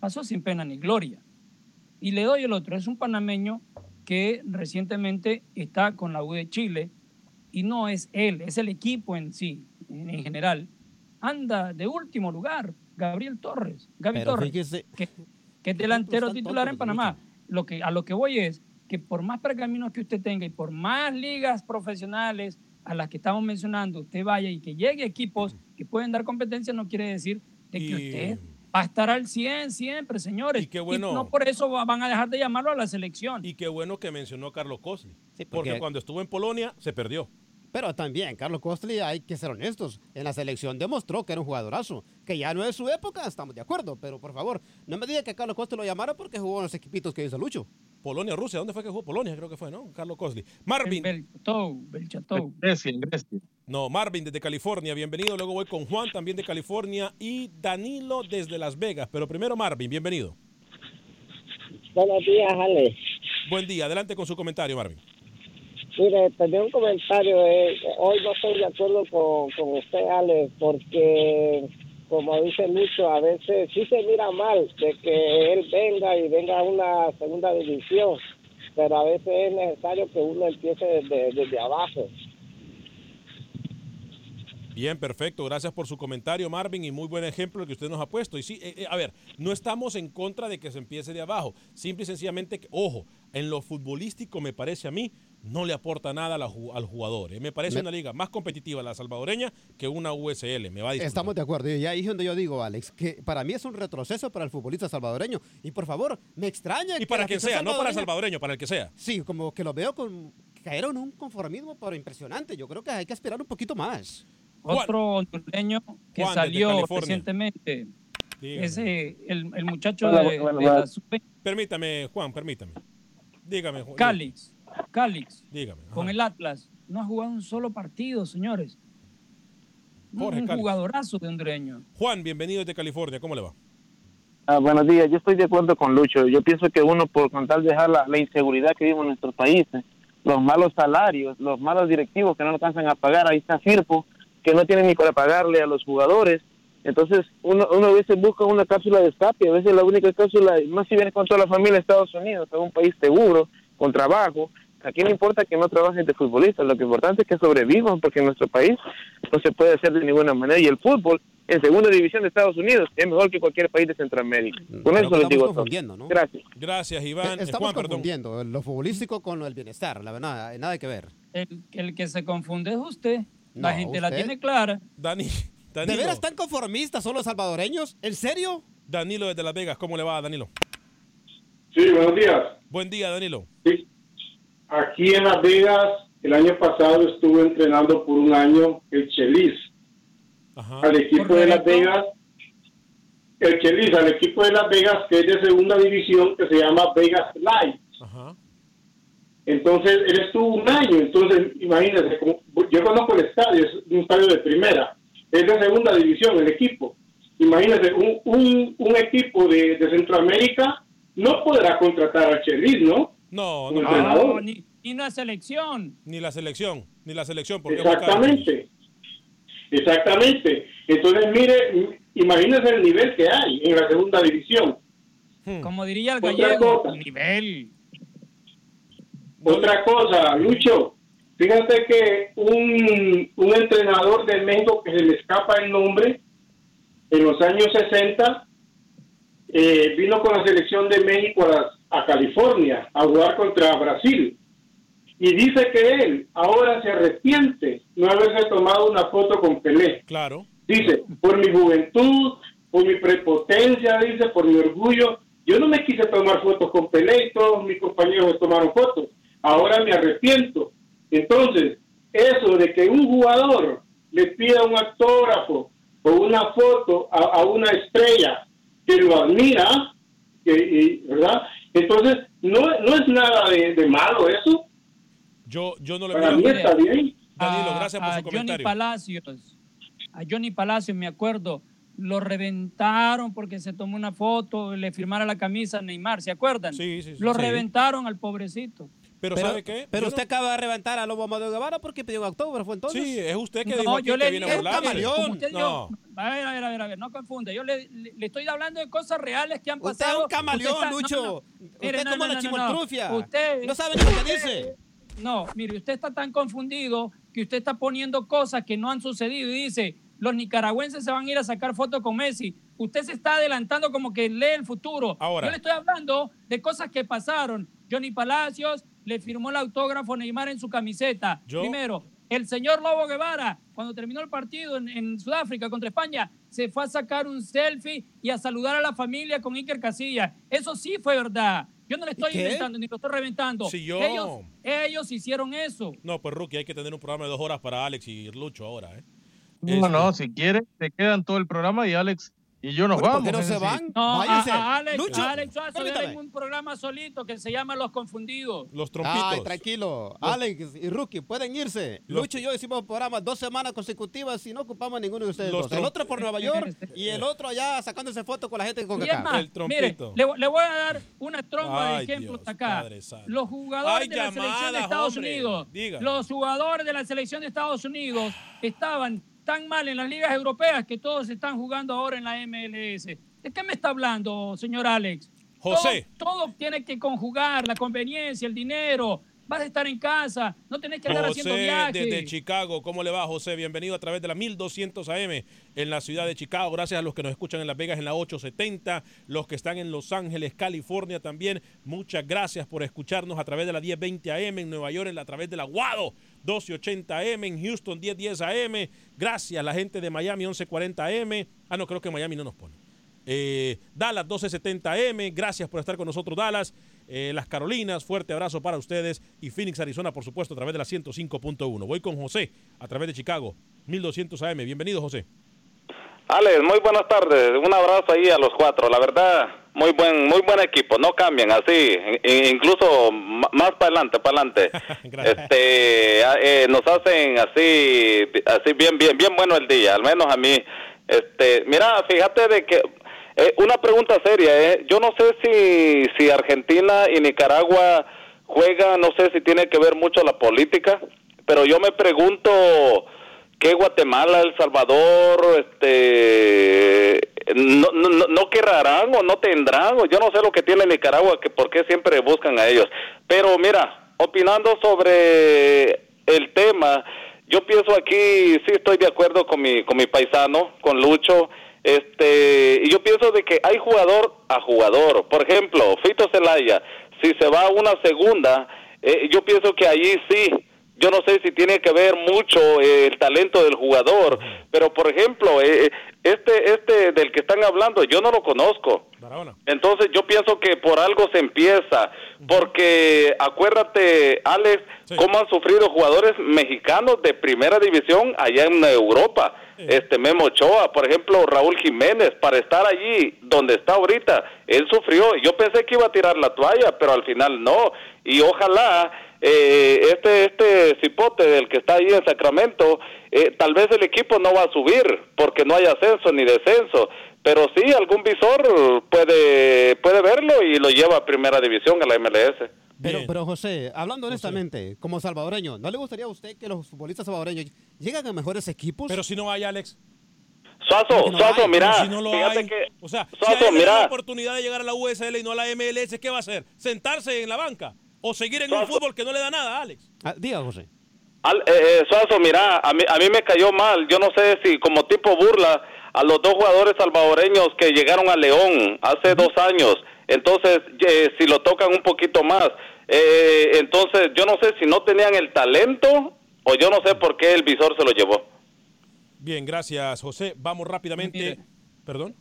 S2: pasó sin pena ni gloria. Y le doy el otro, es un panameño que recientemente está con la U de Chile y no es él, es el equipo en sí, en, general. Anda de último lugar, Gabriel Torres, Gaby Torres, [LAUGHS] que, es delantero titular en Panamá. Lo que, a lo que voy es que por más pergaminos que usted tenga y por más ligas profesionales a las que estamos mencionando, usted vaya y que llegue equipos que pueden dar competencia, no quiere decir de que usted va a estar al 100 siempre, señores. Y qué bueno. no por eso van a dejar de llamarlo a la selección.
S1: Y qué bueno que mencionó a Carlos Cosli. porque... cuando estuvo en Polonia se perdió.
S4: Pero también, Carlos Costli, hay que ser honestos, en la selección demostró que era un jugadorazo, que ya no es su época, estamos de acuerdo, pero por favor, no me diga que Carlos Costli lo llamara porque jugó en los equipitos que hizo Lucho.
S1: Polonia, Rusia, ¿dónde fue que jugó? Polonia, creo que fue, ¿no? Carlos Costli. Marvin.
S2: Belchatov,
S3: Grecia, Grecia.
S1: No, Marvin desde California, bienvenido. Luego voy con Juan también de California y Danilo desde Las Vegas. Pero primero Marvin, bienvenido.
S9: Buenos días, Ale.
S1: Buen día, adelante con su comentario, Marvin.
S9: Mire, tenía un comentario. hoy no estoy de acuerdo con, con usted, Ale, porque, como dice mucho, a veces sí se mira mal de que él venga y venga a una segunda división, pero a veces es necesario que uno empiece desde, desde abajo.
S1: Bien, perfecto. Gracias por su comentario, Marvin, y muy buen ejemplo el que usted nos ha puesto. Y sí, eh, eh, a ver, no estamos en contra de que se empiece de abajo. Simple y sencillamente, que, ojo, en lo futbolístico me parece a mí, no le aporta nada al jugador. ¿eh? Me parece una liga más competitiva la salvadoreña que una USL. Me va a
S4: Estamos de acuerdo. Y ahí es donde yo digo, Alex, que para mí es un retroceso para el futbolista salvadoreño. Y por favor, me extraña.
S1: Y para quien sea, no para el salvadoreño, para el que sea.
S4: Sí, como que lo veo con cayeron un conformismo pero impresionante. Yo creo que hay que esperar un poquito más.
S2: Otro hondureño que salió recientemente. Ese, el, el muchacho de, la
S1: Permítame, Juan, permítame. Dígame,
S2: Juan. Calix. Calix. Dígame. Con el Atlas. No ha jugado un solo partido, señores. un jugadorazo de hondureño.
S1: Juan, bienvenido desde California. ¿Cómo le va?
S10: Ah, buenos días. Yo estoy de acuerdo con Lucho. Yo pienso que uno, por contar dejar la, la inseguridad que vive en nuestros países, los malos salarios, los malos directivos que no alcanzan a pagar, ahí está Firpo, que no tienen ni para pagarle a los jugadores. Entonces, uno, uno a veces busca una cápsula de escape, a veces la única cápsula, más si viene con toda la familia de Estados Unidos, es un país seguro, con trabajo. Aquí no importa que no trabajen de futbolistas, lo que importante es que sobrevivan, porque en nuestro país no se puede hacer de ninguna manera. Y el fútbol en segunda división de Estados Unidos es mejor que cualquier país de Centroamérica. Con eso les digo todo.
S4: ¿no?
S10: Gracias.
S1: Gracias, Iván.
S4: Estamos
S1: Juan, perdón.
S4: confundiendo lo futbolístico con lo del bienestar, la verdad, nada que ver.
S2: El, el que se confunde es usted. La
S4: No,
S2: gente la tiene clara.
S1: Dani,
S4: ¿De
S1: Danilo.
S4: veras tan conformistas son los salvadoreños? ¿En serio?
S1: Danilo desde Las Vegas, ¿cómo le va, Danilo?
S11: Sí, buenos días.
S1: Buen día, Danilo.
S11: Sí. Aquí en Las Vegas, el año pasado estuve entrenando por un año el Chelis. Al equipo de Las Vegas, el Chelis, al equipo de Las Vegas que es de segunda división que se llama Vegas Light. Entonces, él estuvo un año, entonces imagínense, como, yo conozco el estadio, es un estadio de primera, es de segunda división el equipo. Imagínense, un, un, un equipo de, de Centroamérica no podrá contratar al Chelis, ¿no?
S1: No, no.
S2: No, ni, ni una selección.
S1: Ni la selección, ni la selección. Porque
S11: Exactamente. Exactamente. Entonces, mire, imagínense el nivel que hay en la segunda división.
S2: Como diría el gallego,
S11: cosa.
S2: nivel.
S11: Otra cosa, Lucho, fíjate que un, un entrenador de México que se le escapa el nombre, en los años 60, eh, vino con la selección de México a, las- a California a jugar contra Brasil. Y dice que él ahora se arrepiente no haberse tomado una foto con Pelé.
S1: Claro.
S11: Dice, por mi juventud, por mi prepotencia, dice, por mi orgullo, yo no me quise tomar fotos con Pelé y todos mis compañeros me tomaron fotos. Ahora me arrepiento. Entonces, eso de que un jugador le pida un autógrafo o una foto a, a una estrella que lo admira, que, y- ¿verdad? Entonces, no, no es nada de, de malo eso.
S1: Yo, yo no le
S11: Para mí está bien.
S1: Danilo,
S2: a,
S1: gracias por
S2: a
S1: su
S2: Johnny
S1: comentario.
S2: Palacios, a Johnny Palacios, me acuerdo, lo reventaron porque se tomó una foto, le firmara la camisa a Neymar, ¿se acuerdan?
S1: Sí, sí, sí.
S2: Lo
S1: Sí.
S2: reventaron al pobrecito.
S1: Pero, ¿sabe qué?
S4: Pero
S1: Yo
S4: usted acaba de reventar a Lobo Amadeo Guevara porque pidió un autógrafo entonces.
S1: Sí, es usted que
S2: No,
S1: dijo
S2: yo
S1: que
S2: le
S1: viene a
S2: dijo,
S1: No.
S2: a ver, a ver, a ver, a ver, no confunda. Yo le, le- le estoy hablando de cosas reales que han
S4: Usted es
S2: pasado.
S4: un camaleón,
S2: Usted está-
S4: Lucho.
S2: no.
S4: Usted
S2: Mire,
S4: es
S2: no,
S4: como
S2: no,
S4: la chimoltrufia.
S2: Usted,
S4: No sabe ni lo que dice.
S2: No, mire, usted está tan confundido que usted está poniendo cosas que no han sucedido y dice, los nicaragüenses se van a ir a sacar fotos con Messi. Usted se está adelantando como que lee el futuro.
S1: Ahora.
S2: Yo le estoy hablando de cosas que pasaron. Johnny Palacios le firmó el autógrafo Neymar en su camiseta.
S1: Yo-
S2: Primero, el señor Lobo Guevara, cuando terminó el partido en, en Sudáfrica contra España, se fue a sacar un selfie y a saludar a la familia con Iker Casillas. Eso sí fue verdad. Yo no le estoy inventando ni lo estoy reventando.
S1: Si yo-
S2: ellos, ellos hicieron eso.
S1: No, pues Rookie, hay que tener un programa de dos horas para Alex y Lucho ahora, ¿eh?
S3: No, no, si quieren, se quedan todo el programa y Alex y yo nos
S4: Pero, ¿por
S3: vamos.
S4: qué no se van?
S2: No, a,
S4: Váyanse.
S2: a Alex,
S4: Lucho,
S2: a Alex Suazo den un programa solito que se llama Los Confundidos.
S1: Los
S4: Ay, tranquilo. Alex y Rookie pueden irse.
S1: Los-
S4: Lucho y yo hicimos programas dos semanas consecutivas y no ocupamos a ninguno de ustedes
S1: Los
S4: dos. El otro por Nueva York [LAUGHS] y el otro allá sacándose fotos con la gente con
S2: es más, mire, le, le voy a dar una trompa de
S1: Ay,
S2: ejemplos
S1: Dios,
S2: acá.
S1: Padre.
S2: Los jugadores
S1: Ay,
S2: de la selección de
S1: llamadas,
S2: Estados
S1: hombre.
S2: Unidos,
S1: Diga.
S2: los jugadores de la selección de Estados Unidos estaban tan mal en las ligas europeas que todos están jugando ahora en la MLS. ¿De qué me está hablando, señor Alex?
S1: José.
S2: Todo, todo tiene que conjugar, la conveniencia, el dinero. Vas a estar en casa, no tenés que andar haciendo
S1: José
S2: viajes.
S1: desde Chicago, ¿cómo le va José? Bienvenido a través de la 1200 AM en la ciudad de Chicago. Gracias a los que nos escuchan en Las Vegas en la 870, los que están en Los Ángeles, California también. Muchas gracias por escucharnos a través de la 1020 AM en Nueva York, en la- a través de la Guado 1280 AM en Houston 1010 AM. Gracias a la gente de Miami 1140 AM. Ah, no, creo que Miami no nos pone. Eh, Dallas 1270M, gracias por estar con nosotros Dallas, Eh, Las Carolinas, fuerte abrazo para ustedes y Phoenix, Arizona, por supuesto, a través de la 105.1. Voy con José a través de Chicago, 1200 AM. Bienvenido José.
S7: Alex, muy buenas tardes. Un abrazo ahí a los cuatro. La verdad, muy buen, muy buen equipo. No cambian así, in- incluso más para adelante, para adelante. [LAUGHS] este, eh, nos hacen así, así bien, bien, bien bueno el día. Al menos a mí. Este, mira, fíjate de que eh, una pregunta seria. Eh. Yo no sé si, si Argentina y Nicaragua juegan, no sé si tiene que ver mucho la política, pero yo me pregunto que Guatemala, El Salvador, este, no, no, no- o no tendrán, o yo no sé lo que tiene Nicaragua, que por qué siempre buscan a ellos. Pero mira, opinando sobre el tema,
S12: yo pienso aquí, sí estoy de acuerdo con mi, con mi paisano, con Lucho, este, y yo pienso de que hay jugador a jugador. Por ejemplo, Fito Celaya, si se va a una segunda, eh, yo pienso que allí sí, yo no sé si tiene que ver mucho eh, el talento del jugador, pero por ejemplo, eh, este este del que están hablando, yo no lo conozco. Entonces yo pienso que por algo se empieza, porque acuérdate, Alex, cómo han sufrido jugadores mexicanos de primera división allá en Europa. Este Memo Ochoa, por ejemplo, Raúl Jiménez, para estar allí donde está ahorita, él sufrió. Yo pensé que iba a tirar la toalla, pero al final no. Y ojalá eh, este este cipote del que está ahí en Sacramento, eh, tal vez el equipo no va a subir porque no hay ascenso ni descenso, pero sí algún visor puede puede verlo y lo lleva a primera división a la MLS.
S4: Pero, pero José, hablando honestamente, como salvadoreño, ¿no le gustaría a usted que los futbolistas salvadoreños lleguen a mejores equipos?
S1: Pero si no hay, Alex.
S12: Suazo, Suazo, mira,
S1: o sea, si hay mira. la oportunidad de llegar a la USL y no a la MLS, ¿qué va a hacer? ¿Sentarse en la banca? ¿O seguir en un fútbol que no le da nada, Alex?
S4: Ah, diga, José.
S12: Al, eh, eh, Suazo, mira, a mí, a mí me cayó mal. Yo no sé si como tipo burla a los dos jugadores salvadoreños que llegaron a León hace dos años. Entonces, eh, si lo tocan un poquito más, eh, entonces yo no sé si no tenían el talento o yo no sé por qué el visor se lo llevó.
S1: Bien, gracias José. Vamos rápidamente. Perdón.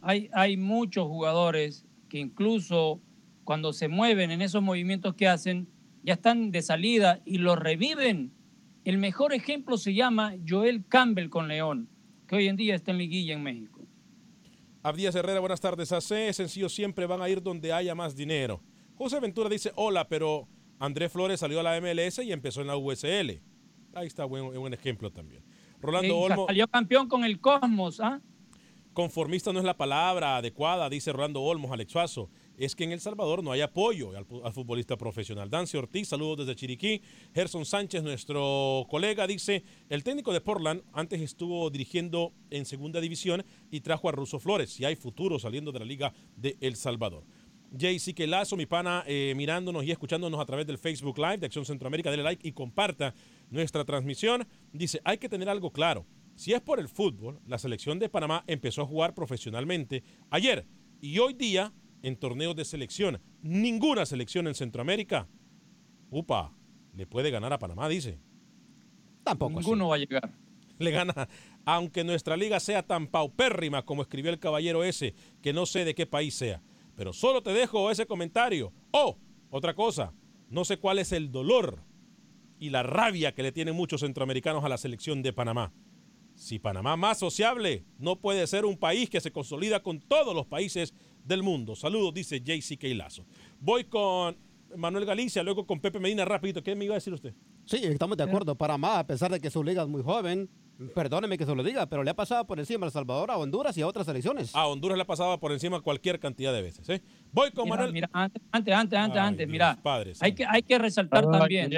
S2: Hay, hay muchos jugadores que incluso cuando se mueven en esos movimientos que hacen, ya están de salida y los reviven. El mejor ejemplo se llama Joel Campbell con León, que hoy en día está en liguilla en México.
S1: Abdías Herrera, buenas tardes. AC, sencillo, siempre van a ir donde haya más dinero. José Ventura dice, hola, pero Andrés Flores salió a la MLS y empezó en la USL. Ahí está buen, buen ejemplo también. Rolando Olmo.
S2: Salió campeón con el Cosmos, ¿ah?
S1: Conformista no es la palabra adecuada, dice Rolando Olmos, Alex Suazo. Es que en El Salvador no hay apoyo al, futbolista profesional. Dancy Ortiz, saludos desde Chiriquí. Gerson Sánchez, nuestro colega, dice: el técnico de Portland antes estuvo dirigiendo en segunda división y trajo a Russo Flores. Si hay futuro saliendo de la Liga de El Salvador. JC Lazo, mi pana, eh, mirándonos y escuchándonos a través del Facebook Live de Acción Centroamérica, dele like y comparta nuestra transmisión. Dice, hay que tener algo claro. Si es por el fútbol, la selección de Panamá empezó a jugar profesionalmente ayer y hoy día en torneos de selección. Ninguna selección en Centroamérica, upa, le puede ganar a Panamá, dice.
S2: Tampoco. Ninguno va a llegar.
S1: Le gana, aunque nuestra liga sea tan paupérrima como escribió el caballero ese, que no sé de qué país sea. Pero solo te dejo ese comentario. Oh, otra cosa, no sé cuál es el dolor y la rabia que le tienen muchos centroamericanos a la selección de Panamá. Si Panamá más sociable, no puede ser un país que se consolida con todos los países del mundo. Saludos, dice JC Lazo. Voy con Manuel Galicia, luego con Pepe Medina, rápido. ¿Qué me iba a decir usted?
S4: Sí, estamos de acuerdo. Panamá, a pesar de que su liga es muy joven, perdóneme que se lo diga, pero le ha pasado por encima a El Salvador, a Honduras y a otras selecciones.
S1: A Honduras le ha pasado por encima cualquier cantidad de veces. ¿eh? Voy con Manuel.
S2: Mira, antes, antes, antes, antes, mira. hay, que, hay que resaltar también.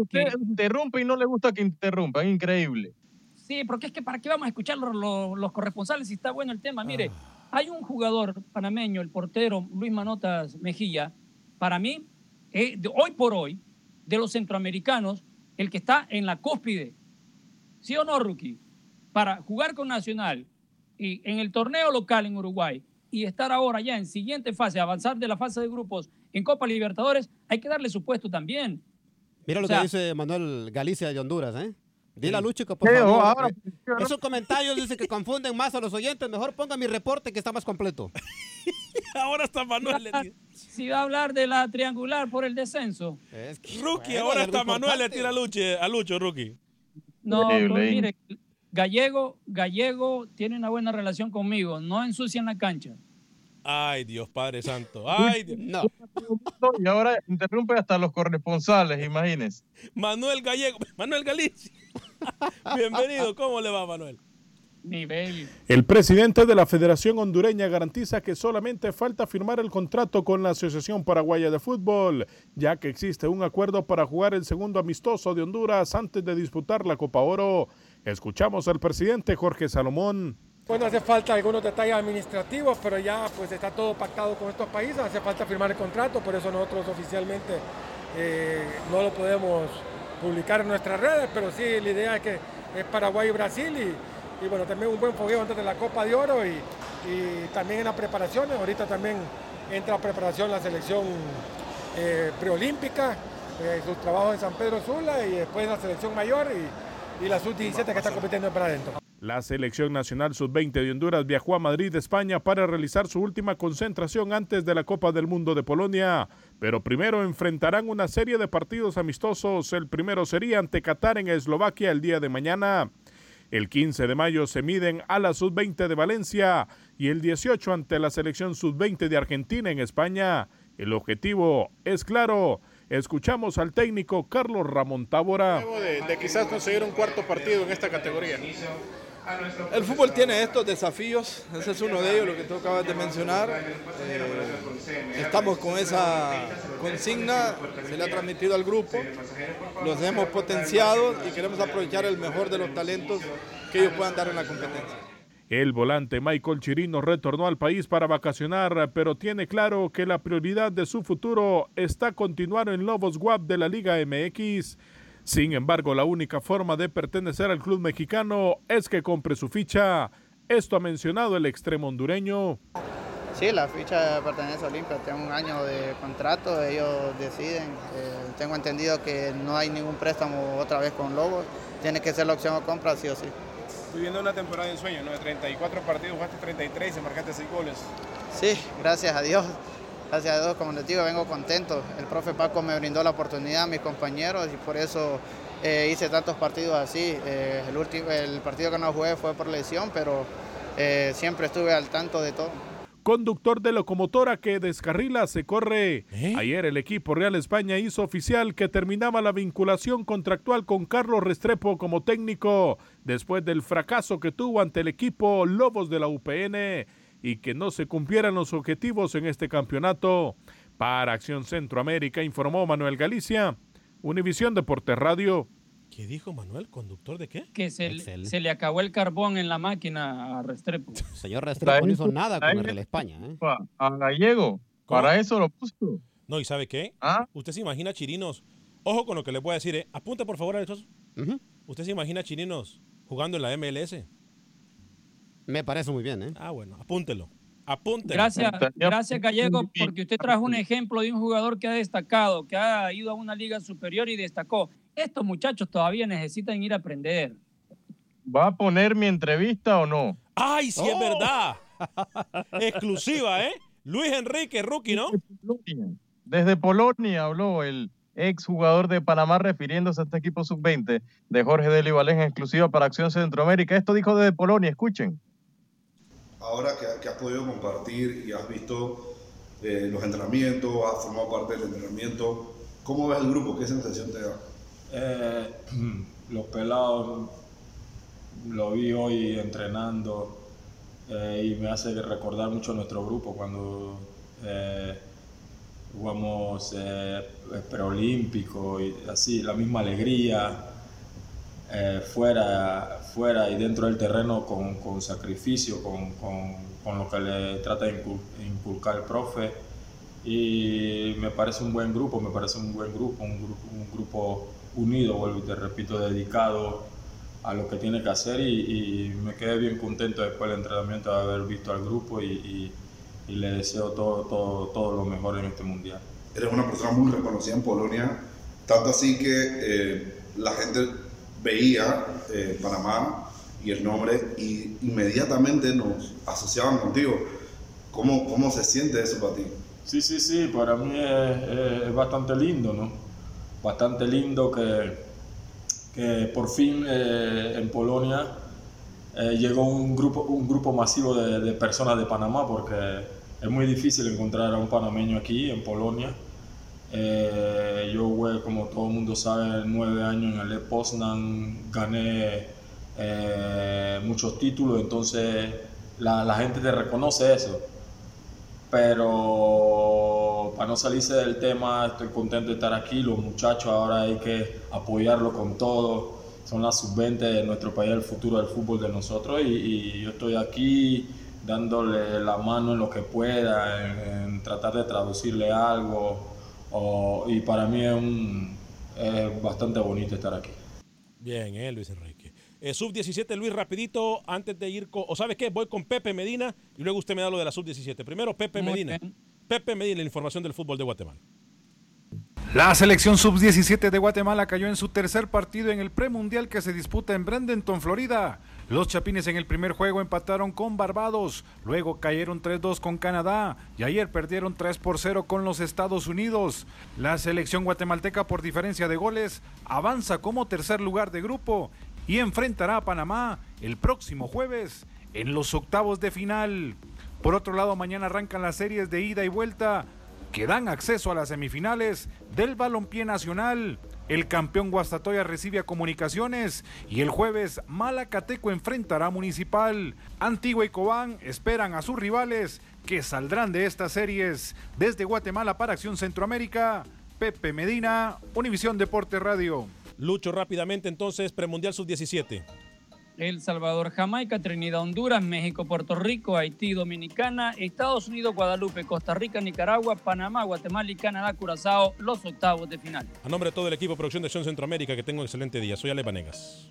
S3: Usted, interrumpe y no le gusta que interrumpa, es increíble.
S2: Sí, porque es que para qué vamos a escuchar los, los, corresponsales si está bueno el tema. Mire, ah. Hay un jugador panameño, el portero Luis Manotas Mejía, para mí, eh, hoy por hoy, de los centroamericanos, el que está en la cúspide. ¿Sí o no, Rookie? Para jugar con Nacional y en el torneo local en Uruguay y estar ahora ya en siguiente fase, avanzar de la fase de grupos en Copa Libertadores, hay que darle su puesto también.
S4: Mira lo que dice Manuel Galicia de Honduras, ¿eh? Dile a Lucho que por favor. Eh, esos comentarios dicen que confunden más a los oyentes. Mejor ponga mi reporte que está más completo. [LAUGHS]
S1: ahora está Manuel.
S2: Si va a hablar de la triangular por el descenso.
S1: rookie, ahora está Manuel le tira a Lucho, a Lucho, Rookie.
S2: No, pues, mire, Gallego, Gallego tiene una buena relación conmigo. No ensucian la cancha.
S1: Ay, Dios Padre Santo. Ay, Dios. No.
S3: Y ahora interrumpe hasta los corresponsales, imagínense.
S1: Manuel Gallego, Manuel Galicia. [LAUGHS] Bienvenido, ¿cómo le va, Manuel?
S2: Nivel.
S13: El presidente de la Federación Hondureña garantiza que solamente falta firmar el contrato con la Asociación Paraguaya de Fútbol, ya que existe un acuerdo para jugar el segundo amistoso de Honduras antes de disputar la Copa Oro. Escuchamos al presidente Jorge Salomón.
S14: Bueno, hace falta algunos detalles administrativos, pero ya pues está todo pactado con estos países, hace falta firmar el contrato, por eso nosotros oficialmente eh, no lo podemos publicar en nuestras redes, pero sí, la idea es que es Paraguay y Brasil y, y bueno, también un buen fogueo antes de la Copa de Oro y, y también en las preparaciones, ahorita también entra a preparación la selección eh, preolímpica, eh, sus trabajos en San Pedro Sula y después la selección mayor y, y la sub-17 que está compitiendo para adentro.
S15: La selección nacional sub-20 de Honduras viajó a Madrid, España, para realizar su última concentración antes de la Copa del Mundo de Polonia. Pero primero enfrentarán una serie de partidos amistosos. El primero sería ante Qatar en Eslovaquia el día de mañana. El 15 de mayo se miden a la sub-20 de Valencia y el 18 ante la selección sub-20 de Argentina en España. El objetivo es claro. Escuchamos al técnico Carlos Ramón Tábora.
S16: De, de quizás conseguir un cuarto partido en esta categoría.
S17: El fútbol tiene estos desafíos, ese es uno de ellos, lo que tú acabas de mencionar. Eh, estamos con esa consigna, se le ha transmitido al grupo, los hemos potenciado y queremos aprovechar el mejor de los talentos que ellos puedan dar en la competencia.
S15: El volante Michael Chirino retornó al país para vacacionar, pero tiene claro que la prioridad de su futuro está continuar en Lobos WAP de la Liga MX. Sin embargo, la única forma de pertenecer al club mexicano es que compre su ficha. Esto ha mencionado el extremo hondureño.
S18: Sí, la ficha pertenece a Olimpia, tengo un año de contrato, ellos deciden. Eh, tengo entendido que no hay ningún préstamo otra vez con Lobos, tiene que ser la opción o compra sí o sí.
S16: Viviendo una temporada de sueño, ¿no? De 34 partidos, jugaste 33 y marcaste 6 goles.
S18: Sí, gracias a Dios. Gracias a Dios, como les digo, vengo contento. El profe Paco me brindó la oportunidad a mis compañeros y por eso eh, hice tantos partidos así. Eh, el, último, el partido que no jugué fue por lesión, pero eh, siempre estuve al tanto de todo.
S15: Conductor de locomotora que descarrila se corre. Ayer el equipo Real España hizo oficial que terminaba la vinculación contractual con Carlos Restrepo como técnico después del fracaso que tuvo ante el equipo Lobos de la UPN y que no se cumplieran los objetivos en este campeonato. Para Acción Centroamérica informó Manuel Galicia, Univisión Deportes Radio.
S1: ¿Qué dijo Manuel? ¿Conductor de qué?
S2: Que se, se, le acabó el carbón en la máquina a Restrepo. [LAUGHS]
S4: Señor Restrepo no hizo nada con el Real España. ¿eh?
S3: A Gallego, para eso lo puso.
S1: No, ¿y sabe qué?
S3: ¿Ah?
S1: Usted se imagina chirinos. Ojo con lo que le voy a decir, ¿eh? Apunte por favor a estos.
S4: Ujú.
S1: Usted se imagina chirinos jugando en la MLS.
S4: Me parece muy bien, ¿eh?
S1: Ah, bueno, apúntelo. Apúntelo.
S2: Gracias, gracias Gallego, porque usted trajo un ejemplo de un jugador que ha destacado, que ha ido a una liga superior y destacó. Estos muchachos todavía necesitan ir a aprender.
S3: ¿Va a poner mi entrevista o no?
S1: ¡Ay, sí es
S2: Oh.
S1: verdad! Exclusiva, ¿eh? Luis Enrique, rookie, ¿no?
S3: Desde Polonia habló el ex jugador de Panamá refiriéndose a este equipo sub-20 de Jorge Deli Valén, exclusiva para Acción Centroamérica. Esto dijo desde Polonia, escuchen.
S19: Ahora que, has podido compartir y has visto eh, los entrenamientos, has formado parte del entrenamiento, ¿cómo ves el grupo? ¿Qué sensación te da?
S20: Eh, [CLEARS THROAT] los pelados lo vi hoy entrenando eh, y me hace recordar mucho nuestro grupo cuando jugamos preolímpico y así, la misma alegría. fuera, fuera y dentro del terreno con, con sacrificio, con, con, con lo que le trata de incul- inculcar el profe. Y me parece un buen grupo, me parece un buen grupo, un grupo, un grupo unido, vuelvo y te repito, dedicado a lo que tiene que hacer y, y me quedé bien contento después del entrenamiento de haber visto al grupo y, y- y le deseo todo, todo, todo lo mejor en este mundial.
S19: Eres una persona muy reconocida en Polonia, tanto así que eh, la gente veía eh, Panamá y el nombre y inmediatamente nos asociaban contigo. ¿Cómo, cómo se siente eso para ti?
S20: Sí, sí, sí, para mí es, es- bastante lindo, ¿no? Bastante lindo que, que por fin eh, en Polonia eh, llegó un grupo, un grupo masivo de personas de Panamá, porque es muy difícil encontrar a un panameño aquí en Polonia. Eh, yo jugué, como todo el mundo sabe, nueve años en el Lech Poznan, gané eh, muchos títulos, entonces la, la gente te reconoce eso pero para no salirse del tema, estoy contento de estar aquí. Los muchachos ahora hay que apoyarlo con todo. Son las sub-20 de nuestro país, el futuro del fútbol de nosotros. Y, yo estoy aquí dándole la mano en lo que pueda, en, en tratar de traducirle algo. Y para mí es un, es bastante bonito estar aquí.
S1: Bien, eh, Luis Enrique. Eh, sub-17, Luis, rapidito, antes de ir con... ¿O sabes qué? Voy con Pepe Medina y luego usted me da lo de la sub-17. Primero, Pepe Medina. Pepe Medina, la información del fútbol de Guatemala.
S21: La selección sub-17 de Guatemala cayó en su tercer partido en el premundial que se disputa en Bradenton, Florida. Los Chapines en el primer juego empataron con Barbados, luego cayeron 3-2 con Canadá y ayer perdieron 3 por 0 con los Estados Unidos. La selección guatemalteca por diferencia de goles avanza como tercer lugar de grupo y enfrentará a Panamá el próximo jueves en los octavos de final. Por otro lado, mañana arrancan las series de ida y vuelta que dan acceso a las semifinales del balompié nacional. El campeón Guastatoya recibe a Comunicaciones y el jueves Malacateco enfrentará a Municipal. Antigua y Cobán esperan a sus rivales que saldrán de estas series. Desde Guatemala para Acción Centroamérica, Pepe Medina, Univisión Deporte Radio.
S1: Lucho rápidamente entonces, premundial sub-17.
S2: El Salvador, Jamaica, Trinidad, Honduras, México, Puerto Rico, Haití, Dominicana, Estados Unidos, Guadalupe, Costa Rica, Nicaragua, Panamá, Guatemala y Canadá, Curazao, los octavos de final.
S1: A nombre de todo el equipo de producción de Acción Centroamérica, que tengo un excelente día. Soy Ale Vanegas.